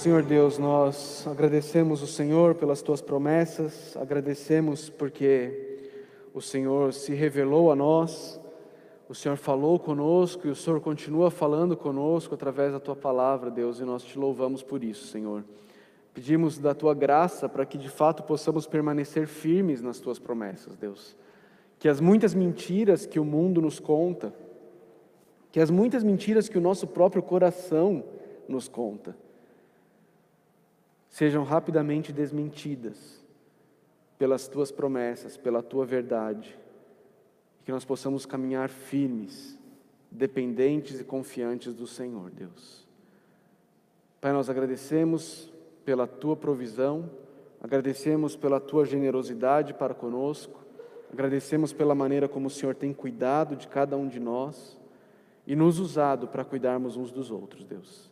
Senhor Deus, nós agradecemos o Senhor pelas tuas promessas, agradecemos porque o Senhor se revelou a nós, o Senhor falou conosco e o Senhor continua falando conosco através da tua palavra, Deus, e nós te louvamos por isso, Senhor. Pedimos da tua graça para que de fato possamos permanecer firmes nas tuas promessas, Deus. Que as muitas mentiras que o mundo nos conta, que as muitas mentiras que o nosso próprio coração nos conta, sejam rapidamente desmentidas pelas tuas promessas, pela tua verdade, e que nós possamos caminhar firmes, dependentes e confiantes do Senhor, Deus. Pai, nós agradecemos pela tua provisão, agradecemos pela tua generosidade para conosco, agradecemos pela maneira como o Senhor tem cuidado de cada um de nós e nos usado para cuidarmos uns dos outros, Deus.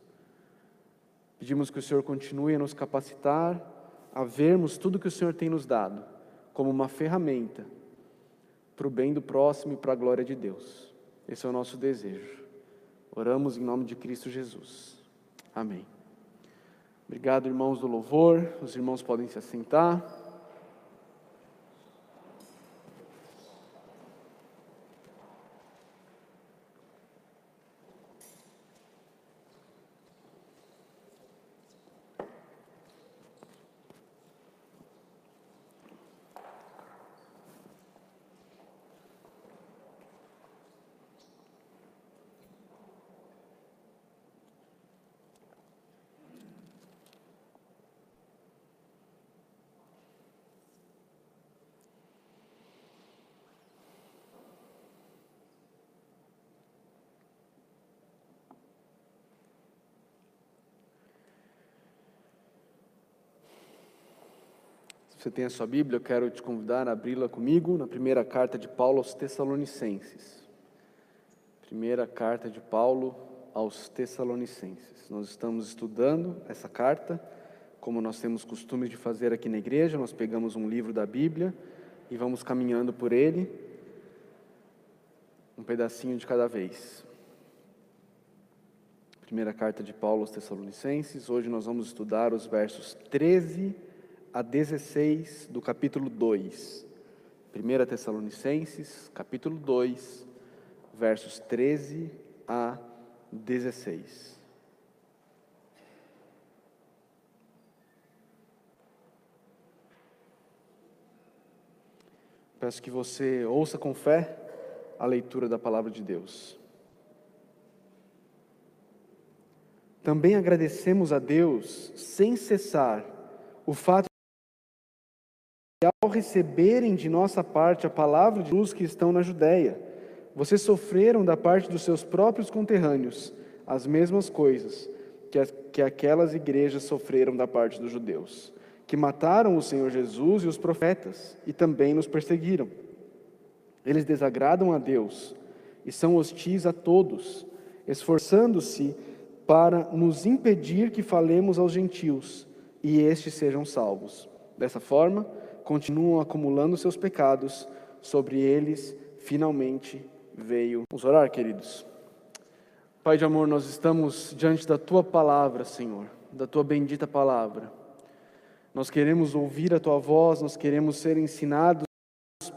Pedimos que o Senhor continue a nos capacitar a vermos tudo que o Senhor tem nos dado como uma ferramenta para o bem do próximo e para a glória de Deus. Esse é o nosso desejo. Oramos em nome de Cristo Jesus. Amém. Obrigado, irmãos do louvor. Os irmãos podem se assentar. Você tem a sua Bíblia, eu quero te convidar a abri-la comigo na primeira carta de Paulo aos Tessalonicenses. Primeira carta de Paulo aos Tessalonicenses. Nós estamos estudando essa carta, como nós temos costume de fazer aqui na igreja, nós pegamos um livro da Bíblia e vamos caminhando por ele, um pedacinho de cada vez. Primeira carta de Paulo aos Tessalonicenses, hoje nós vamos estudar os versos 13 a 16 do capítulo 2. 1 Tessalonicenses, capítulo 2, versos 13 a 16. Peço que você ouça com fé a leitura da palavra de Deus. Também agradecemos a Deus sem cessar o fato ao receberem de nossa parte a palavra de luz que estão na Judéia, vocês sofreram da parte dos seus próprios conterrâneos as mesmas coisas que, as, que aquelas igrejas sofreram da parte dos judeus, que mataram o Senhor Jesus e os profetas e também nos perseguiram. Eles desagradam a Deus e são hostis a todos, esforçando-se para nos impedir que falemos aos gentios e estes sejam salvos. Dessa forma, continuam acumulando seus pecados, sobre eles finalmente veio. Vamos orar, queridos. Pai de amor, nós estamos diante da tua palavra, Senhor, da tua bendita palavra. Nós queremos ouvir a tua voz, nós queremos ser ensinados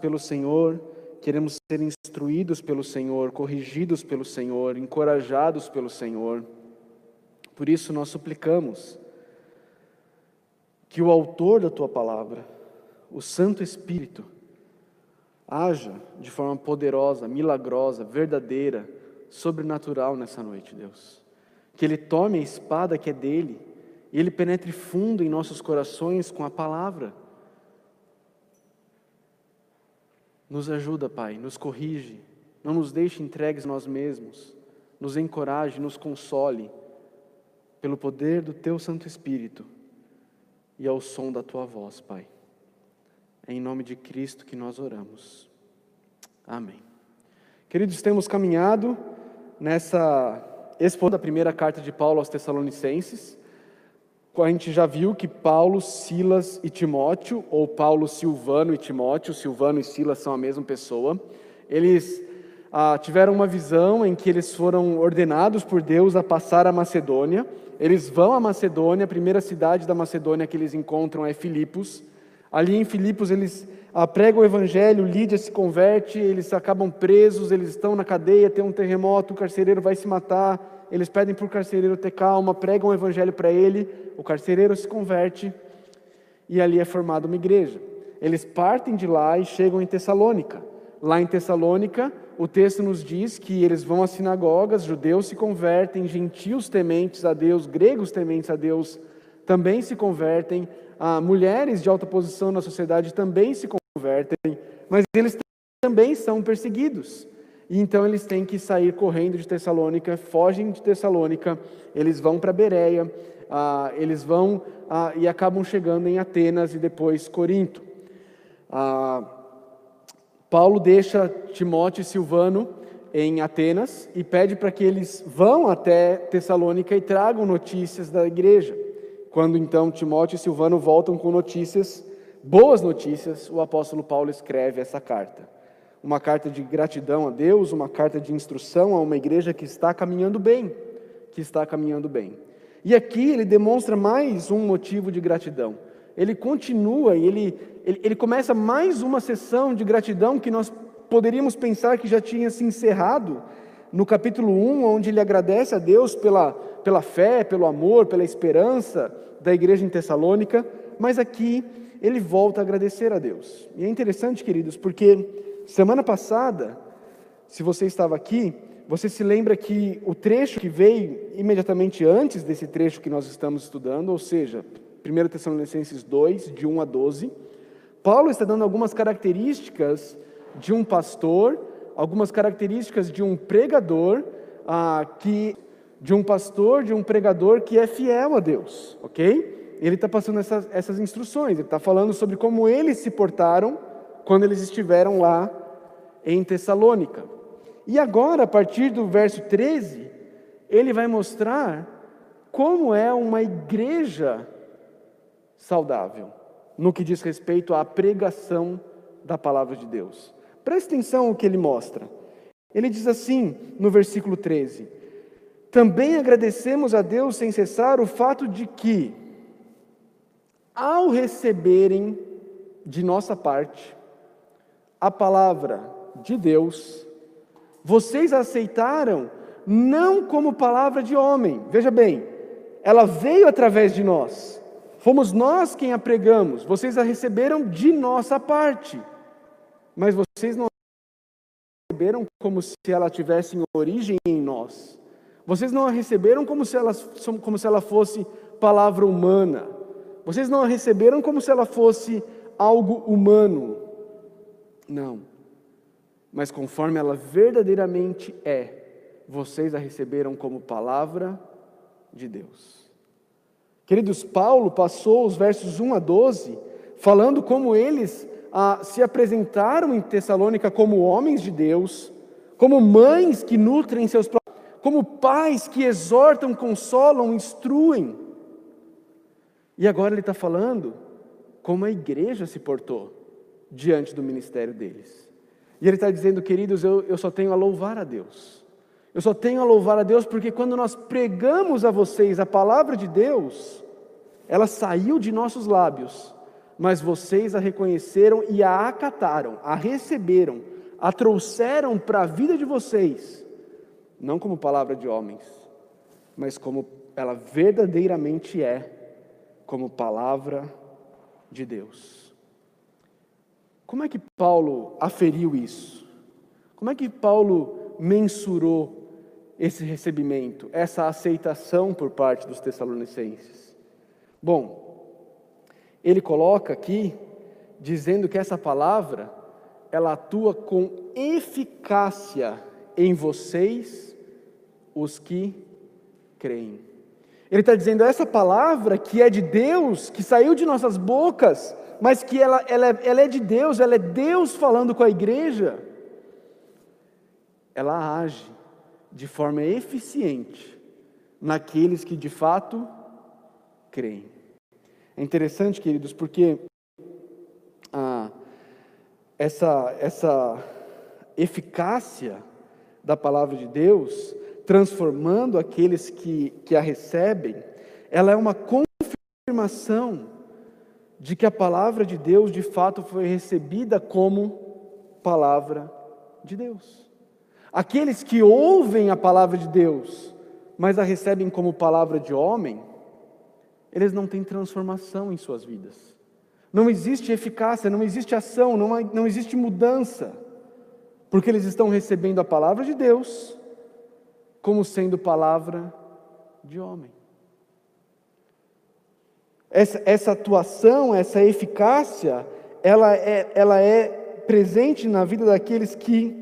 pelo Senhor, queremos ser instruídos pelo Senhor, corrigidos pelo Senhor, encorajados pelo Senhor. Por isso nós suplicamos que o autor da tua palavra, o Santo Espírito haja de forma poderosa, milagrosa, verdadeira, sobrenatural nessa noite, Deus. Que Ele tome a espada que é dele e Ele penetre fundo em nossos corações com a palavra. Nos ajuda, Pai, nos corrige, não nos deixe entregues nós mesmos, nos encoraje, nos console, pelo poder do Teu Santo Espírito e ao som da Tua voz, Pai. É em nome de Cristo que nós oramos. Amém. Queridos, temos caminhado nessa exposição da primeira carta de Paulo aos Tessalonicenses. A gente já viu que Paulo, Silas e Timóteo, ou Paulo, Silvano e Timóteo, Silvano e Silas são a mesma pessoa, eles ah, tiveram uma visão em que eles foram ordenados por Deus a passar a Macedônia. Eles vão à Macedônia, a primeira cidade da Macedônia que eles encontram é Filipos. Ali em Filipos eles ah, pregam o evangelho, Lídia se converte, eles acabam presos, eles estão na cadeia, tem um terremoto, o carcereiro vai se matar, eles pedem para o carcereiro ter calma, pregam o evangelho para ele, o carcereiro se converte e ali é formada uma igreja. Eles partem de lá e chegam em Tessalônica. Lá em Tessalônica, o texto nos diz que eles vão às sinagogas, judeus se convertem, gentios tementes a Deus, gregos tementes a Deus também se convertem, ah, mulheres de alta posição na sociedade também se convertem, mas eles também são perseguidos. E então eles têm que sair correndo de Tessalônica, fogem de Tessalônica, eles vão para Bereia, ah, eles vão ah, e acabam chegando em Atenas e depois Corinto. Ah, Paulo deixa Timóteo e Silvano em Atenas e pede para que eles vão até Tessalônica e tragam notícias da igreja. Quando então Timóteo e Silvano voltam com notícias, boas notícias, o apóstolo Paulo escreve essa carta. Uma carta de gratidão a Deus, uma carta de instrução a uma igreja que está caminhando bem, que está caminhando bem. E aqui ele demonstra mais um motivo de gratidão ele continua e ele, ele, ele começa mais uma sessão de gratidão que nós poderíamos pensar que já tinha se encerrado no capítulo 1, onde ele agradece a Deus pela, pela fé, pelo amor, pela esperança da igreja em Tessalônica, mas aqui ele volta a agradecer a Deus. E é interessante, queridos, porque semana passada, se você estava aqui, você se lembra que o trecho que veio imediatamente antes desse trecho que nós estamos estudando, ou seja, 1 Tessalonicenses 2, de 1 a 12, Paulo está dando algumas características de um pastor, algumas características de um pregador, ah, que, de um pastor, de um pregador que é fiel a Deus, ok? Ele está passando essas, essas instruções, ele está falando sobre como eles se portaram quando eles estiveram lá em Tessalônica. E agora, a partir do verso 13, ele vai mostrar como é uma igreja saudável no que diz respeito à pregação da palavra de Deus. Preste atenção o que ele mostra. Ele diz assim no versículo 13: Também agradecemos a Deus sem cessar o fato de que, ao receberem de nossa parte a palavra de Deus, vocês aceitaram não como palavra de homem, veja bem, ela veio através de nós Fomos nós quem a pregamos, vocês a receberam de nossa parte, mas vocês não a receberam como se ela tivesse origem em nós. Vocês não a receberam como se ela, como se ela fosse palavra humana. Vocês não a receberam como se ela fosse algo humano. Não. Mas conforme ela verdadeiramente é, vocês a receberam como palavra de Deus. Queridos, Paulo passou os versos 1 a 12 falando como eles ah, se apresentaram em Tessalônica como homens de Deus, como mães que nutrem seus como pais que exortam, consolam, instruem. E agora ele está falando como a igreja se portou diante do ministério deles. E ele está dizendo, queridos, eu, eu só tenho a louvar a Deus. Eu só tenho a louvar a Deus porque quando nós pregamos a vocês a palavra de Deus, ela saiu de nossos lábios, mas vocês a reconheceram e a acataram, a receberam, a trouxeram para a vida de vocês, não como palavra de homens, mas como ela verdadeiramente é, como palavra de Deus. Como é que Paulo aferiu isso? Como é que Paulo mensurou esse recebimento, essa aceitação por parte dos Tessalonicenses? Bom, ele coloca aqui, dizendo que essa palavra, ela atua com eficácia em vocês, os que creem. Ele está dizendo, essa palavra que é de Deus, que saiu de nossas bocas, mas que ela, ela, é, ela é de Deus, ela é Deus falando com a igreja, ela age de forma eficiente naqueles que de fato creem. É interessante, queridos, porque ah, essa, essa eficácia da palavra de Deus, transformando aqueles que, que a recebem, ela é uma confirmação de que a palavra de Deus de fato foi recebida como palavra de Deus. Aqueles que ouvem a palavra de Deus, mas a recebem como palavra de homem, eles não têm transformação em suas vidas. Não existe eficácia, não existe ação, não, não existe mudança, porque eles estão recebendo a palavra de Deus como sendo palavra de homem. Essa, essa atuação, essa eficácia, ela é, ela é presente na vida daqueles que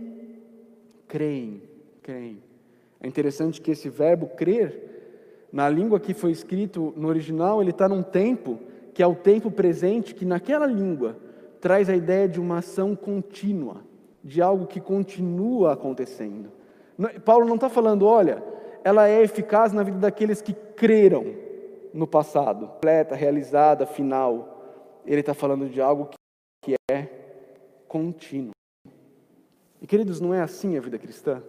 creem, creem. É interessante que esse verbo crer na língua que foi escrito no original, ele está num tempo que é o tempo presente, que naquela língua traz a ideia de uma ação contínua, de algo que continua acontecendo. Paulo não está falando, olha, ela é eficaz na vida daqueles que creram no passado, completa, realizada, final. Ele está falando de algo que é contínuo. E queridos, não é assim a vida cristã?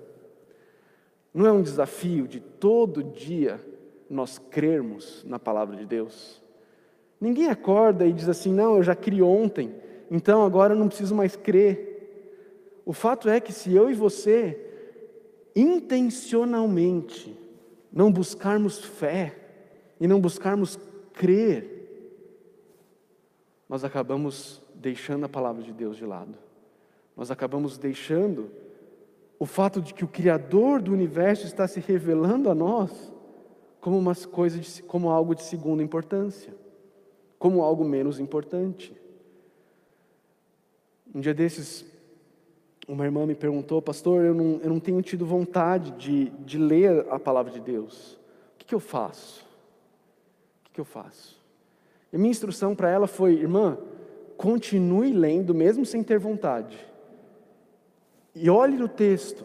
Não é um desafio de todo dia nós crermos na palavra de Deus. Ninguém acorda e diz assim: não, eu já criei ontem, então agora eu não preciso mais crer. O fato é que se eu e você intencionalmente não buscarmos fé e não buscarmos crer, nós acabamos deixando a palavra de Deus de lado. Nós acabamos deixando o fato de que o Criador do universo está se revelando a nós como uma coisa de, como algo de segunda importância, como algo menos importante. Um dia desses, uma irmã me perguntou, pastor, eu não, eu não tenho tido vontade de, de ler a palavra de Deus. O que, que eu faço? O que, que eu faço? E minha instrução para ela foi, irmã, continue lendo mesmo sem ter vontade. E olhe no texto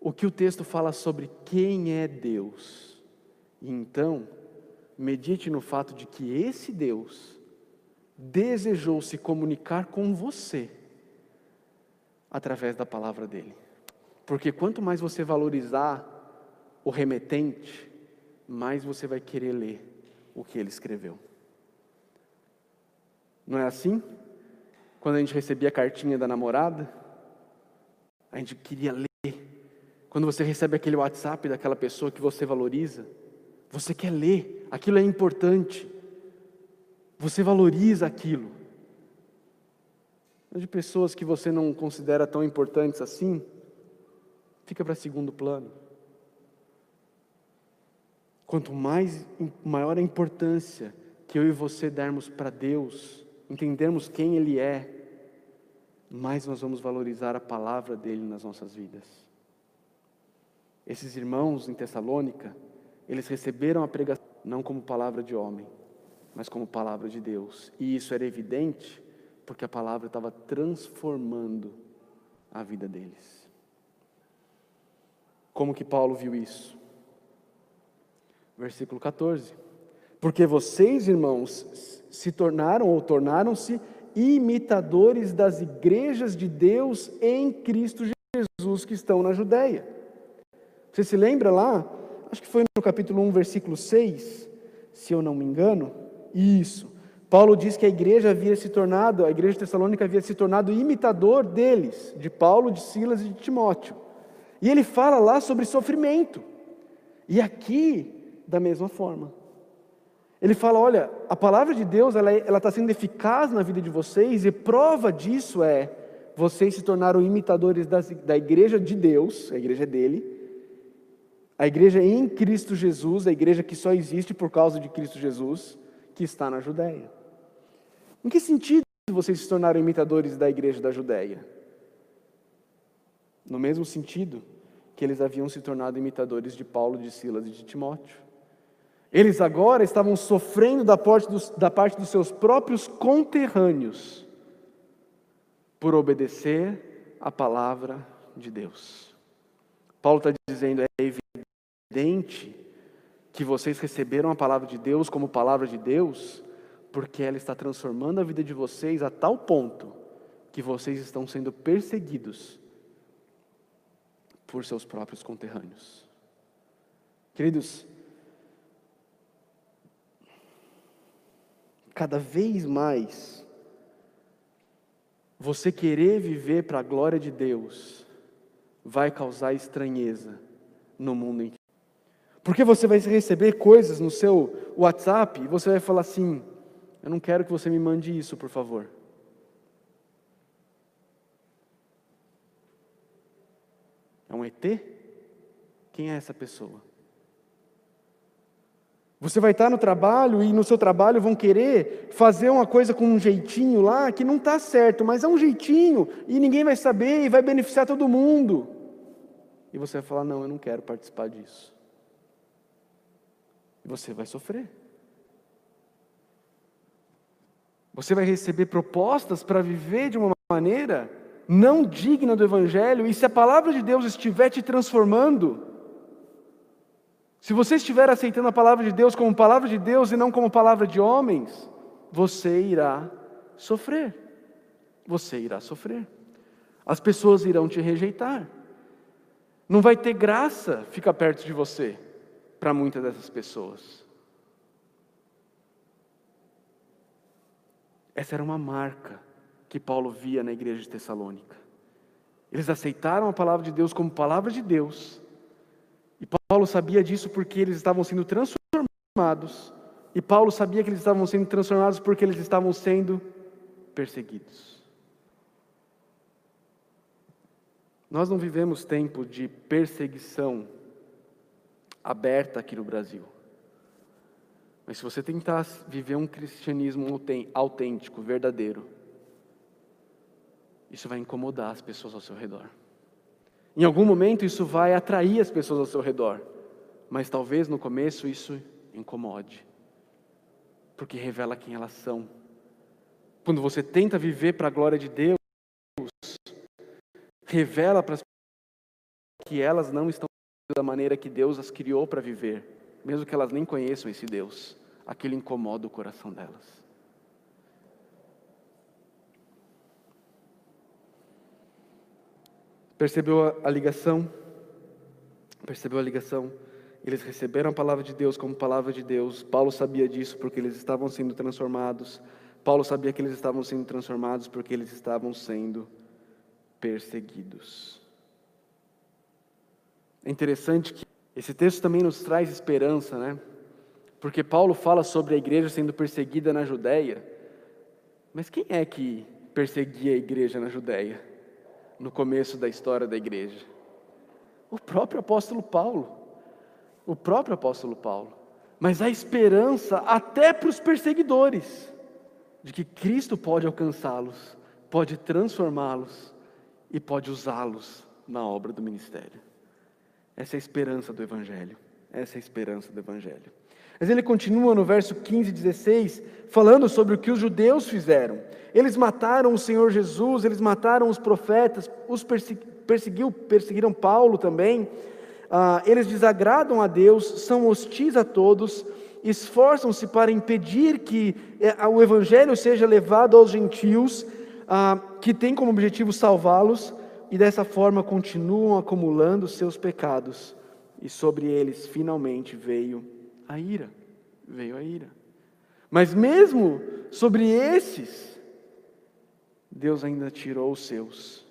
o que o texto fala sobre quem é Deus. E então, medite no fato de que esse Deus desejou se comunicar com você através da palavra dele. Porque quanto mais você valorizar o remetente, mais você vai querer ler o que ele escreveu. Não é assim? Quando a gente recebia a cartinha da namorada, a gente queria ler. Quando você recebe aquele WhatsApp daquela pessoa que você valoriza, você quer ler, aquilo é importante. Você valoriza aquilo. Mas de pessoas que você não considera tão importantes assim, fica para segundo plano. Quanto mais maior a importância que eu e você dermos para Deus, entendermos quem Ele é, mais nós vamos valorizar a palavra dele nas nossas vidas. Esses irmãos em Tessalônica, eles receberam a pregação não como palavra de homem, mas como palavra de Deus. E isso era evidente porque a palavra estava transformando a vida deles. Como que Paulo viu isso? Versículo 14. Porque vocês, irmãos, se tornaram ou tornaram-se imitadores das igrejas de Deus em Cristo Jesus que estão na Judéia. Você se lembra lá acho que foi no capítulo 1, versículo 6, se eu não me engano. Isso. Paulo diz que a igreja havia se tornado, a igreja tessalônica havia se tornado imitador deles, de Paulo, de Silas e de Timóteo. E ele fala lá sobre sofrimento. E aqui, da mesma forma. Ele fala: olha, a palavra de Deus ela é, está sendo eficaz na vida de vocês, e prova disso é vocês se tornaram imitadores das, da igreja de Deus, a igreja dele, a igreja em Cristo Jesus, a igreja que só existe por causa de Cristo Jesus, que está na Judéia. Em que sentido vocês se tornaram imitadores da igreja da Judéia? No mesmo sentido que eles haviam se tornado imitadores de Paulo, de Silas e de Timóteo. Eles agora estavam sofrendo da parte dos, da parte dos seus próprios conterrâneos por obedecer a palavra de Deus. Paulo está dizendo: é evidente que vocês receberam a palavra de Deus como palavra de Deus, porque ela está transformando a vida de vocês a tal ponto que vocês estão sendo perseguidos por seus próprios conterrâneos. Queridos, cada vez mais, você querer viver para a glória de Deus vai causar estranheza no mundo em que. Porque você vai receber coisas no seu WhatsApp e você vai falar assim: Eu não quero que você me mande isso, por favor. É um ET? Quem é essa pessoa? Você vai estar no trabalho e no seu trabalho vão querer fazer uma coisa com um jeitinho lá que não está certo, mas é um jeitinho e ninguém vai saber e vai beneficiar todo mundo. E você vai falar: Não, eu não quero participar disso. E você vai sofrer. Você vai receber propostas para viver de uma maneira não digna do Evangelho, e se a palavra de Deus estiver te transformando, se você estiver aceitando a palavra de Deus como palavra de Deus e não como palavra de homens, você irá sofrer. Você irá sofrer. As pessoas irão te rejeitar. Não vai ter graça ficar perto de você para muitas dessas pessoas. Essa era uma marca que Paulo via na igreja de Tessalônica. Eles aceitaram a palavra de Deus como palavra de Deus. E Paulo sabia disso porque eles estavam sendo transformados. E Paulo sabia que eles estavam sendo transformados porque eles estavam sendo perseguidos. Nós não vivemos tempo de perseguição aberta aqui no Brasil. Mas se você tentar viver um cristianismo autêntico, verdadeiro, isso vai incomodar as pessoas ao seu redor. Em algum momento isso vai atrair as pessoas ao seu redor, mas talvez no começo isso incomode, porque revela quem elas são. Quando você tenta viver para a glória de Deus, revela para as pessoas que elas não estão da maneira que Deus as criou para viver, mesmo que elas nem conheçam esse Deus, aquilo incomoda o coração delas. Percebeu a, ligação? Percebeu a ligação? Eles receberam a palavra de Deus como palavra de Deus. Paulo sabia disso porque eles estavam sendo transformados. Paulo sabia que eles estavam sendo transformados porque eles estavam sendo perseguidos. É interessante que esse texto também nos traz esperança, né? Porque Paulo fala sobre a igreja sendo perseguida na Judéia. Mas quem é que perseguia a igreja na Judéia? No começo da história da igreja? O próprio apóstolo Paulo. O próprio apóstolo Paulo. Mas a esperança até para os perseguidores de que Cristo pode alcançá-los, pode transformá-los e pode usá-los na obra do ministério. Essa é a esperança do Evangelho. Essa é a esperança do Evangelho. Mas ele continua no verso 15 e 16, falando sobre o que os judeus fizeram. Eles mataram o Senhor Jesus, eles mataram os profetas, os perseguiu, perseguiram Paulo também. Ah, eles desagradam a Deus, são hostis a todos, esforçam-se para impedir que eh, o Evangelho seja levado aos gentios, ah, que tem como objetivo salvá-los, e dessa forma continuam acumulando seus pecados, e sobre eles finalmente veio a ira. Veio a ira. Mas mesmo sobre esses, Deus ainda tirou os seus.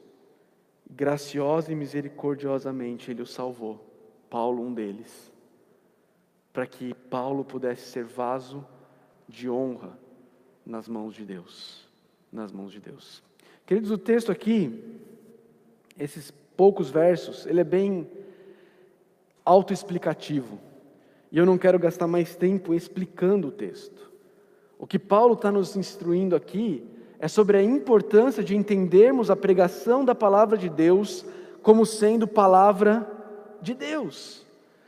Graciosa e misericordiosamente Ele os salvou. Paulo, um deles. Para que Paulo pudesse ser vaso de honra nas mãos de Deus. Nas mãos de Deus. Queridos, o texto aqui, esses poucos versos, ele é bem autoexplicativo. E eu não quero gastar mais tempo explicando o texto. O que Paulo está nos instruindo aqui é sobre a importância de entendermos a pregação da palavra de Deus como sendo palavra de Deus.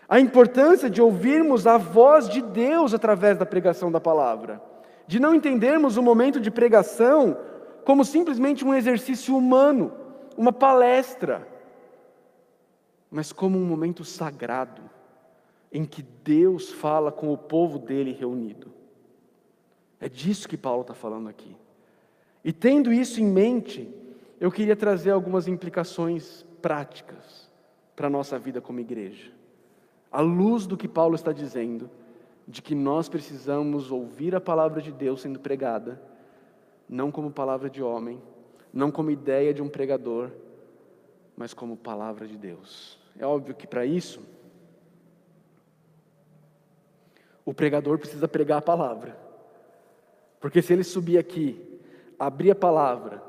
A importância de ouvirmos a voz de Deus através da pregação da palavra. De não entendermos o momento de pregação como simplesmente um exercício humano, uma palestra, mas como um momento sagrado em que Deus fala com o povo dele reunido. É disso que Paulo está falando aqui. E tendo isso em mente, eu queria trazer algumas implicações práticas para a nossa vida como igreja. À luz do que Paulo está dizendo, de que nós precisamos ouvir a palavra de Deus sendo pregada, não como palavra de homem, não como ideia de um pregador, mas como palavra de Deus. É óbvio que para isso, o pregador precisa pregar a palavra. Porque se ele subir aqui, abrir a palavra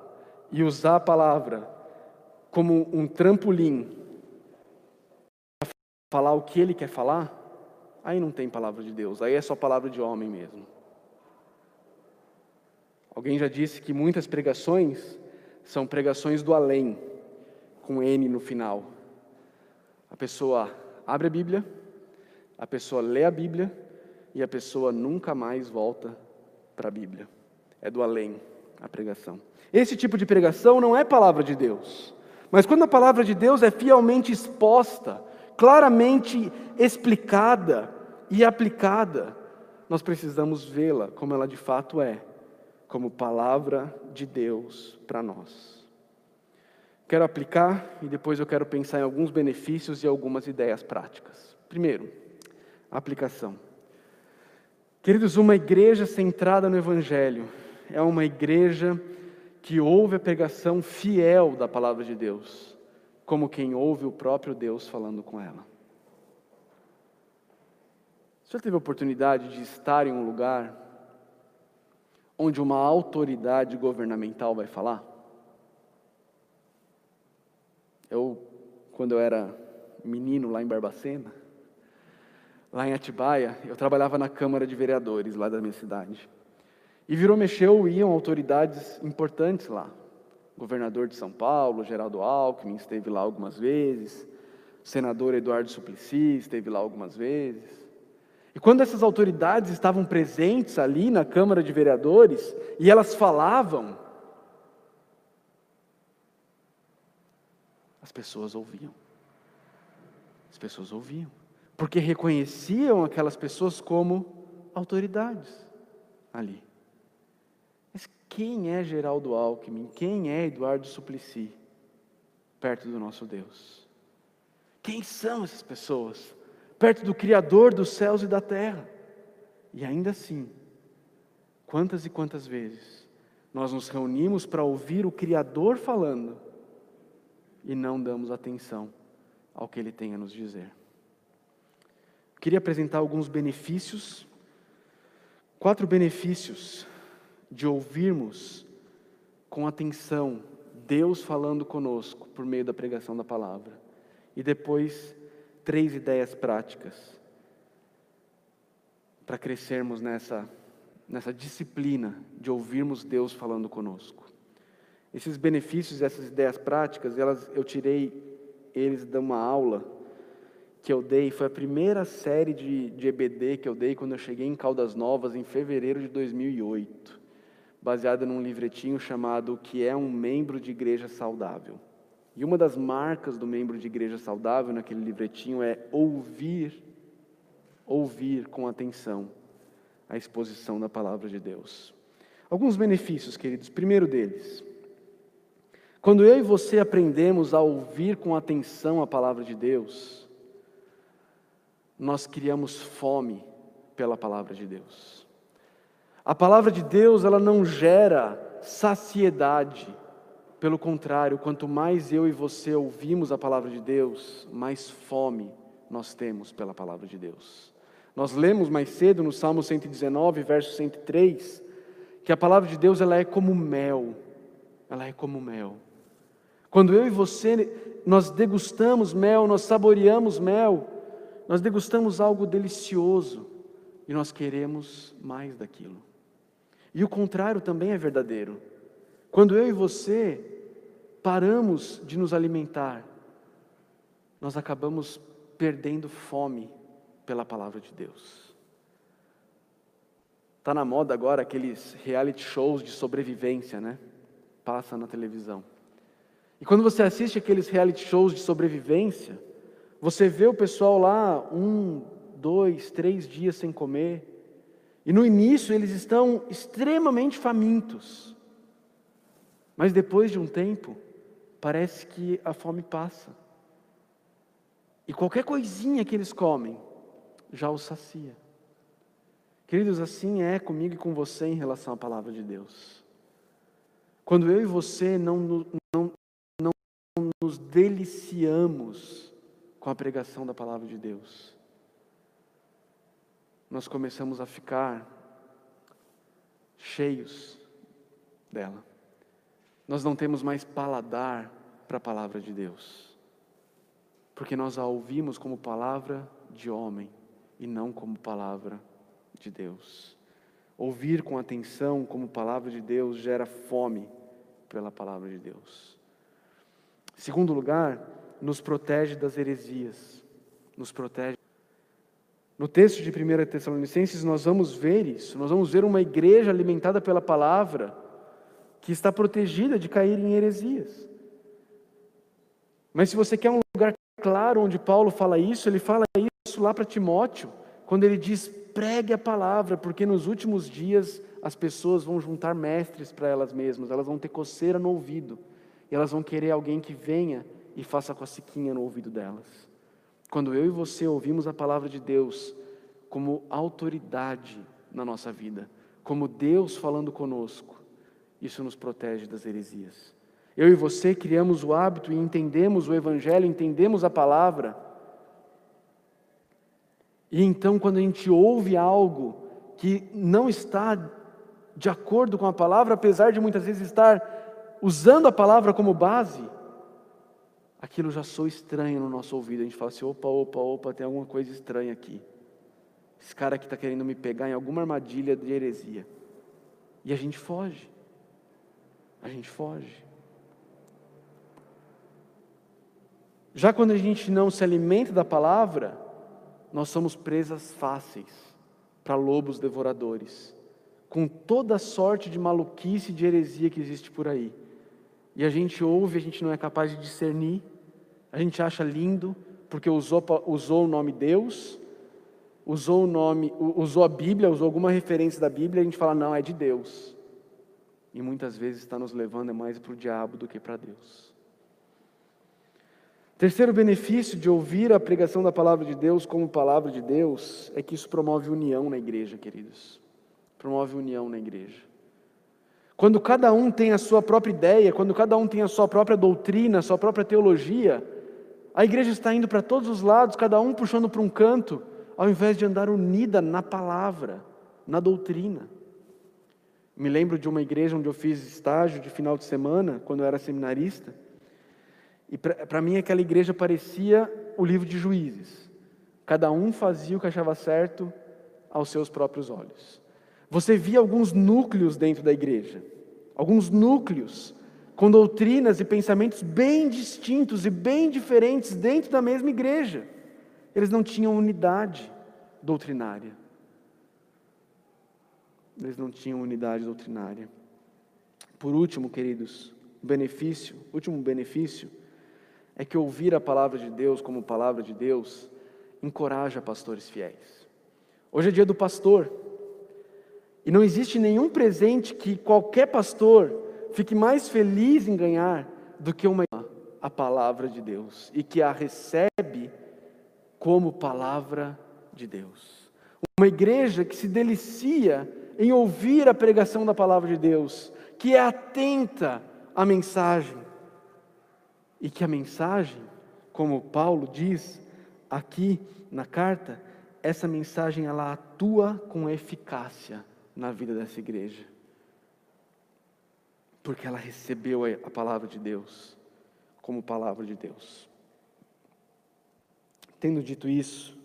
e usar a palavra como um trampolim para falar o que ele quer falar, aí não tem palavra de Deus, aí é só palavra de homem mesmo. Alguém já disse que muitas pregações são pregações do além, com N no final. A pessoa abre a Bíblia, a pessoa lê a Bíblia e a pessoa nunca mais volta para a Bíblia. É do além a pregação. Esse tipo de pregação não é palavra de Deus. Mas quando a palavra de Deus é fielmente exposta, claramente explicada e aplicada, nós precisamos vê-la como ela de fato é, como palavra de Deus para nós. Quero aplicar e depois eu quero pensar em alguns benefícios e algumas ideias práticas. Primeiro, aplicação. Queridos, uma igreja centrada no Evangelho é uma igreja que ouve a pregação fiel da palavra de Deus, como quem ouve o próprio Deus falando com ela. Você já teve a oportunidade de estar em um lugar onde uma autoridade governamental vai falar? Eu, quando eu era menino lá em Barbacena, lá em Atibaia, eu trabalhava na Câmara de Vereadores lá da minha cidade. E virou mexeu, iam autoridades importantes lá. Governador de São Paulo, Geraldo Alckmin, esteve lá algumas vezes. Senador Eduardo Suplicy esteve lá algumas vezes. E quando essas autoridades estavam presentes ali na Câmara de Vereadores e elas falavam, as pessoas ouviam. As pessoas ouviam, porque reconheciam aquelas pessoas como autoridades ali. Quem é Geraldo Alckmin? Quem é Eduardo Suplicy? Perto do nosso Deus. Quem são essas pessoas? Perto do Criador dos céus e da terra. E ainda assim, quantas e quantas vezes nós nos reunimos para ouvir o Criador falando e não damos atenção ao que ele tem a nos dizer. Queria apresentar alguns benefícios, quatro benefícios de ouvirmos com atenção Deus falando conosco por meio da pregação da palavra. E depois, três ideias práticas para crescermos nessa, nessa disciplina de ouvirmos Deus falando conosco. Esses benefícios, essas ideias práticas, elas, eu tirei eles de uma aula que eu dei, foi a primeira série de, de EBD que eu dei quando eu cheguei em Caldas Novas, em fevereiro de 2008 baseada num livretinho chamado O que é um membro de igreja saudável. E uma das marcas do membro de igreja saudável naquele livretinho é ouvir, ouvir com atenção a exposição da palavra de Deus. Alguns benefícios, queridos. Primeiro deles, quando eu e você aprendemos a ouvir com atenção a palavra de Deus, nós criamos fome pela palavra de Deus. A palavra de Deus, ela não gera saciedade. Pelo contrário, quanto mais eu e você ouvimos a palavra de Deus, mais fome nós temos pela palavra de Deus. Nós lemos mais cedo no Salmo 119, verso 103, que a palavra de Deus ela é como mel. Ela é como mel. Quando eu e você nós degustamos mel, nós saboreamos mel, nós degustamos algo delicioso e nós queremos mais daquilo. E o contrário também é verdadeiro. Quando eu e você paramos de nos alimentar, nós acabamos perdendo fome pela palavra de Deus. Está na moda agora aqueles reality shows de sobrevivência, né? Passa na televisão. E quando você assiste aqueles reality shows de sobrevivência, você vê o pessoal lá um, dois, três dias sem comer, e no início eles estão extremamente famintos. Mas depois de um tempo, parece que a fome passa. E qualquer coisinha que eles comem já os sacia. Queridos, assim é comigo e com você em relação à palavra de Deus. Quando eu e você não, não, não nos deliciamos com a pregação da palavra de Deus, nós começamos a ficar cheios dela. Nós não temos mais paladar para a palavra de Deus, porque nós a ouvimos como palavra de homem e não como palavra de Deus. Ouvir com atenção como palavra de Deus gera fome pela palavra de Deus. Segundo lugar, nos protege das heresias. Nos protege. No texto de 1 Tessalonicenses, nós vamos ver isso. Nós vamos ver uma igreja alimentada pela palavra que está protegida de cair em heresias. Mas se você quer um lugar claro onde Paulo fala isso, ele fala isso lá para Timóteo, quando ele diz: pregue a palavra, porque nos últimos dias as pessoas vão juntar mestres para elas mesmas, elas vão ter coceira no ouvido, e elas vão querer alguém que venha e faça cosquinha no ouvido delas. Quando eu e você ouvimos a palavra de Deus como autoridade na nossa vida, como Deus falando conosco, isso nos protege das heresias. Eu e você criamos o hábito e entendemos o Evangelho, entendemos a palavra. E então, quando a gente ouve algo que não está de acordo com a palavra, apesar de muitas vezes estar usando a palavra como base, aquilo já soa estranho no nosso ouvido. A gente fala assim: opa, opa, opa, tem alguma coisa estranha aqui. Esse cara aqui está querendo me pegar em alguma armadilha de heresia. E a gente foge. A gente foge. Já quando a gente não se alimenta da palavra, nós somos presas fáceis para lobos devoradores com toda sorte de maluquice e de heresia que existe por aí. E a gente ouve, a gente não é capaz de discernir, a gente acha lindo, porque usou, usou o nome Deus, usou o nome, usou a Bíblia, usou alguma referência da Bíblia, a gente fala, não, é de Deus. E muitas vezes está nos levando mais para o diabo do que para Deus. Terceiro benefício de ouvir a pregação da palavra de Deus como palavra de Deus é que isso promove união na igreja, queridos promove união na igreja. Quando cada um tem a sua própria ideia, quando cada um tem a sua própria doutrina, a sua própria teologia, a igreja está indo para todos os lados, cada um puxando para um canto, ao invés de andar unida na palavra, na doutrina. Me lembro de uma igreja onde eu fiz estágio de final de semana, quando eu era seminarista, e para mim aquela igreja parecia o livro de juízes. Cada um fazia o que achava certo aos seus próprios olhos você via alguns núcleos dentro da igreja, alguns núcleos com doutrinas e pensamentos bem distintos e bem diferentes dentro da mesma igreja. Eles não tinham unidade doutrinária. Eles não tinham unidade doutrinária. Por último, queridos, benefício, último benefício é que ouvir a palavra de Deus como palavra de Deus encoraja pastores fiéis. Hoje é dia do pastor. E não existe nenhum presente que qualquer pastor fique mais feliz em ganhar do que uma a palavra de Deus e que a recebe como palavra de Deus. Uma igreja que se delicia em ouvir a pregação da palavra de Deus, que é atenta à mensagem. E que a mensagem, como Paulo diz aqui na carta, essa mensagem ela atua com eficácia na vida dessa igreja. Porque ela recebeu a palavra de Deus como palavra de Deus. Tendo dito isso,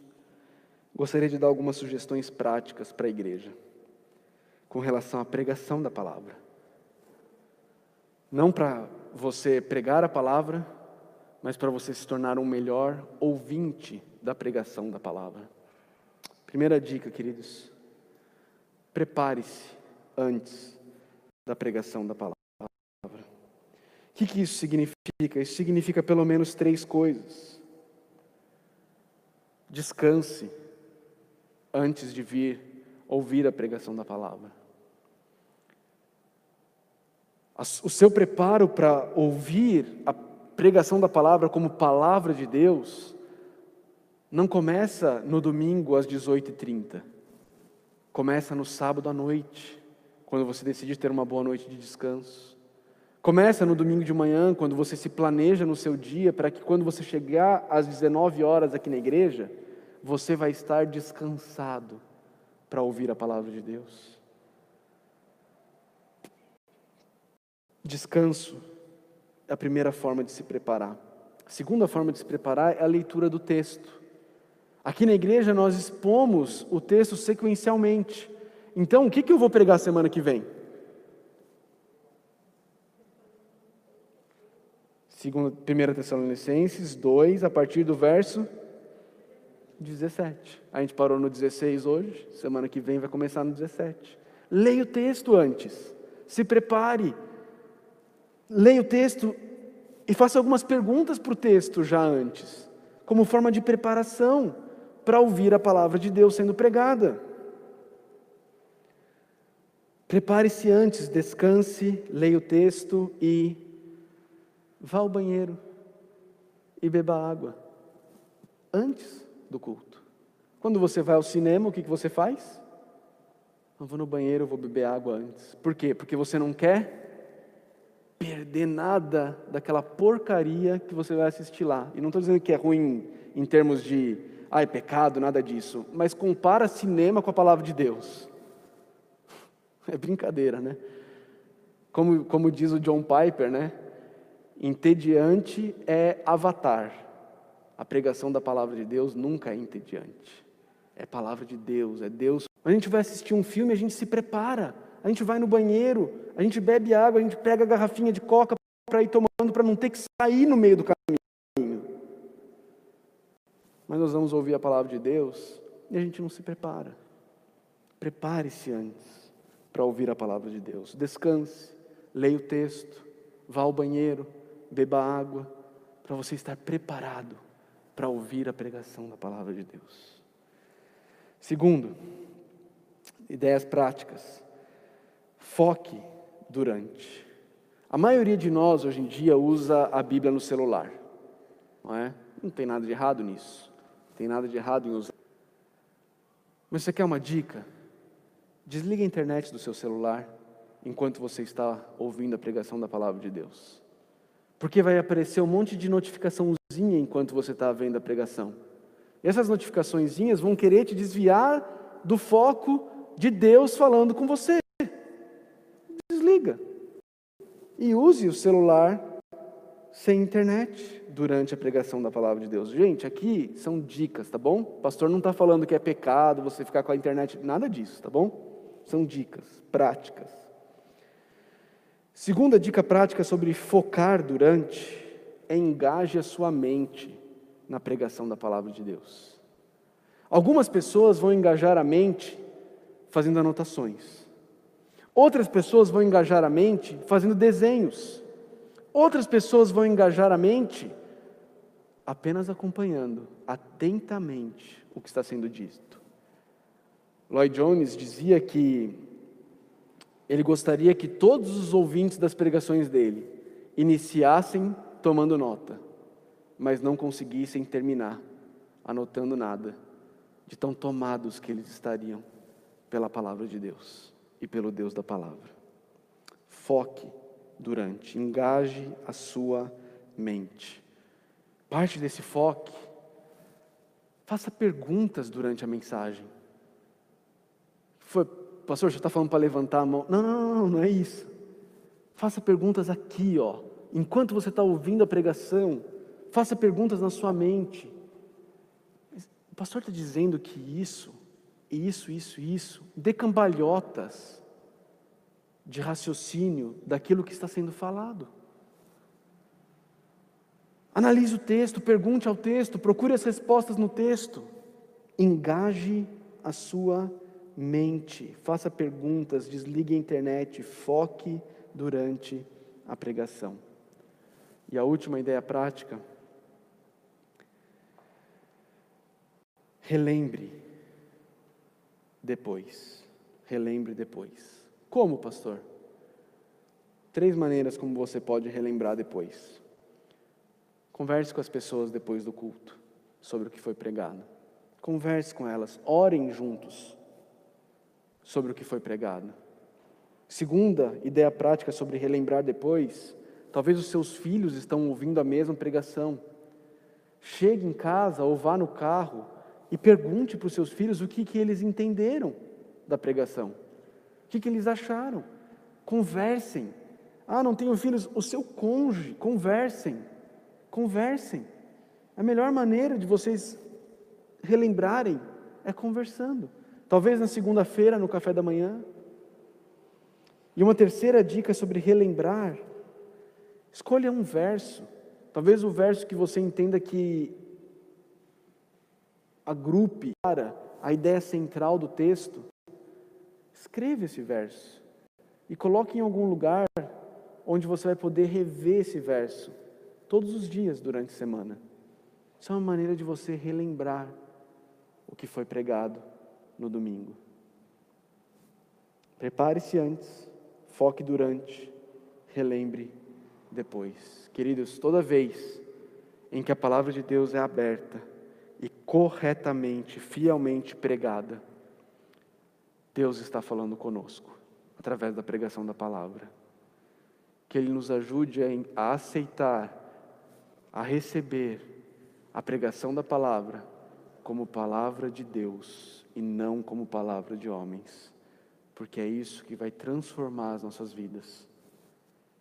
gostaria de dar algumas sugestões práticas para a igreja com relação à pregação da palavra. Não para você pregar a palavra, mas para você se tornar um melhor ouvinte da pregação da palavra. Primeira dica, queridos, Prepare-se antes da pregação da palavra. O que, que isso significa? Isso significa pelo menos três coisas. Descanse antes de vir ouvir a pregação da palavra. O seu preparo para ouvir a pregação da palavra como palavra de Deus não começa no domingo às 18h30. Começa no sábado à noite, quando você decide ter uma boa noite de descanso. Começa no domingo de manhã, quando você se planeja no seu dia, para que quando você chegar às 19 horas aqui na igreja, você vai estar descansado para ouvir a palavra de Deus. Descanso é a primeira forma de se preparar. A segunda forma de se preparar é a leitura do texto. Aqui na igreja nós expomos o texto sequencialmente. Então, o que, que eu vou pregar semana que vem? Segundo, 1 Tessalonicenses 2, a partir do verso 17. A gente parou no 16 hoje, semana que vem vai começar no 17. Leia o texto antes, se prepare. Leia o texto e faça algumas perguntas para o texto já antes, como forma de preparação para ouvir a palavra de Deus sendo pregada. Prepare-se antes, descanse, leia o texto e vá ao banheiro e beba água antes do culto. Quando você vai ao cinema, o que, que você faz? Eu vou no banheiro, eu vou beber água antes. Por quê? Porque você não quer perder nada daquela porcaria que você vai assistir lá. E não estou dizendo que é ruim em termos de ah, é pecado, nada disso. Mas compara cinema com a palavra de Deus. É brincadeira, né? Como, como diz o John Piper, né? Entediante é avatar. A pregação da palavra de Deus nunca é entediante. É palavra de Deus, é Deus. A gente vai assistir um filme, a gente se prepara. A gente vai no banheiro, a gente bebe água, a gente pega a garrafinha de coca para ir tomando, para não ter que sair no meio do mas nós vamos ouvir a palavra de Deus e a gente não se prepara. Prepare-se antes para ouvir a palavra de Deus. Descanse, leia o texto, vá ao banheiro, beba água, para você estar preparado para ouvir a pregação da palavra de Deus. Segundo, ideias práticas. Foque durante. A maioria de nós hoje em dia usa a Bíblia no celular, não é? Não tem nada de errado nisso. Tem nada de errado em usar. Mas você quer uma dica? Desliga a internet do seu celular enquanto você está ouvindo a pregação da palavra de Deus. Porque vai aparecer um monte de notificaçãozinha enquanto você está vendo a pregação. E essas notificaçõezinhas vão querer te desviar do foco de Deus falando com você. Desliga. E use o celular sem internet durante a pregação da palavra de Deus. Gente, aqui são dicas, tá bom? O pastor não está falando que é pecado você ficar com a internet, nada disso, tá bom? São dicas práticas. Segunda dica prática sobre focar durante é engaje a sua mente na pregação da palavra de Deus. Algumas pessoas vão engajar a mente fazendo anotações. Outras pessoas vão engajar a mente fazendo desenhos. Outras pessoas vão engajar a mente apenas acompanhando atentamente o que está sendo dito. Lloyd Jones dizia que ele gostaria que todos os ouvintes das pregações dele iniciassem tomando nota, mas não conseguissem terminar anotando nada, de tão tomados que eles estariam pela palavra de Deus e pelo Deus da palavra. Foque durante, engaje a sua mente parte desse foco. Faça perguntas durante a mensagem. Foi, pastor, já está falando para levantar a mão? Não, não, não, não é isso. Faça perguntas aqui, ó. Enquanto você está ouvindo a pregação, faça perguntas na sua mente. O pastor está dizendo que isso, isso, isso, isso, dê cambalhotas de raciocínio daquilo que está sendo falado. Analise o texto, pergunte ao texto, procure as respostas no texto. Engaje a sua mente, faça perguntas, desligue a internet, foque durante a pregação. E a última ideia prática, relembre depois. Relembre depois. Como, pastor? Três maneiras como você pode relembrar depois. Converse com as pessoas depois do culto. sobre o que foi pregado. Converse com elas, orem juntos sobre o que foi pregado. Segunda ideia prática sobre relembrar depois, talvez os seus filhos estão ouvindo a mesma pregação. Chegue em casa ou vá no carro e pergunte para os seus filhos o que, que eles entenderam da pregação, que, que eles acharam. Conversem. Ah, não tenho filhos, o seu cônjuge, conversem. Conversem. A melhor maneira de vocês relembrarem é conversando. Talvez na segunda-feira, no café da manhã. E uma terceira dica sobre relembrar: escolha um verso. Talvez o verso que você entenda que agrupe para a ideia central do texto. Escreva esse verso e coloque em algum lugar onde você vai poder rever esse verso todos os dias durante a semana. Isso é uma maneira de você relembrar o que foi pregado no domingo. Prepare-se antes, foque durante, relembre depois. Queridos, toda vez em que a palavra de Deus é aberta e corretamente, fielmente pregada, Deus está falando conosco através da pregação da palavra. Que Ele nos ajude a aceitar, a receber a pregação da palavra como palavra de Deus e não como palavra de homens, porque é isso que vai transformar as nossas vidas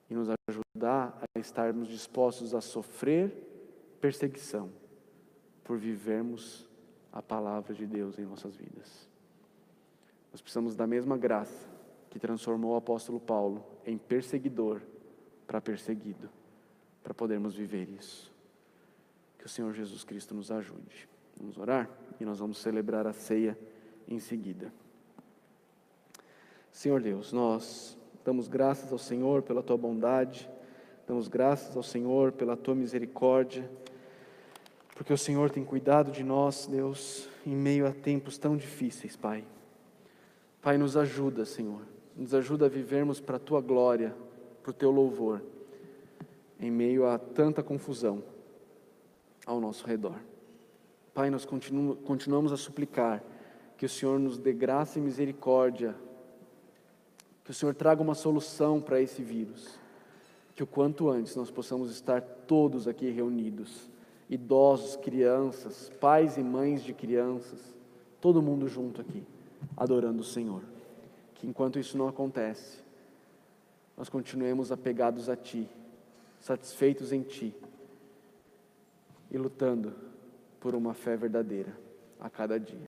e nos ajudar a estarmos dispostos a sofrer perseguição por vivermos a palavra de Deus em nossas vidas. Nós precisamos da mesma graça que transformou o apóstolo Paulo em perseguidor para perseguido, para podermos viver isso. Que o Senhor Jesus Cristo nos ajude. Vamos orar e nós vamos celebrar a ceia em seguida. Senhor Deus, nós damos graças ao Senhor pela tua bondade, damos graças ao Senhor pela tua misericórdia, porque o Senhor tem cuidado de nós, Deus, em meio a tempos tão difíceis, Pai. Pai, nos ajuda, Senhor, nos ajuda a vivermos para a tua glória, para o teu louvor, em meio a tanta confusão ao nosso redor. Pai, nós continuamos, continuamos a suplicar que o Senhor nos dê graça e misericórdia, que o Senhor traga uma solução para esse vírus, que o quanto antes nós possamos estar todos aqui reunidos, idosos, crianças, pais e mães de crianças, todo mundo junto aqui, adorando o Senhor. Que enquanto isso não acontece, nós continuemos apegados a Ti, satisfeitos em Ti e lutando por uma fé verdadeira a cada dia.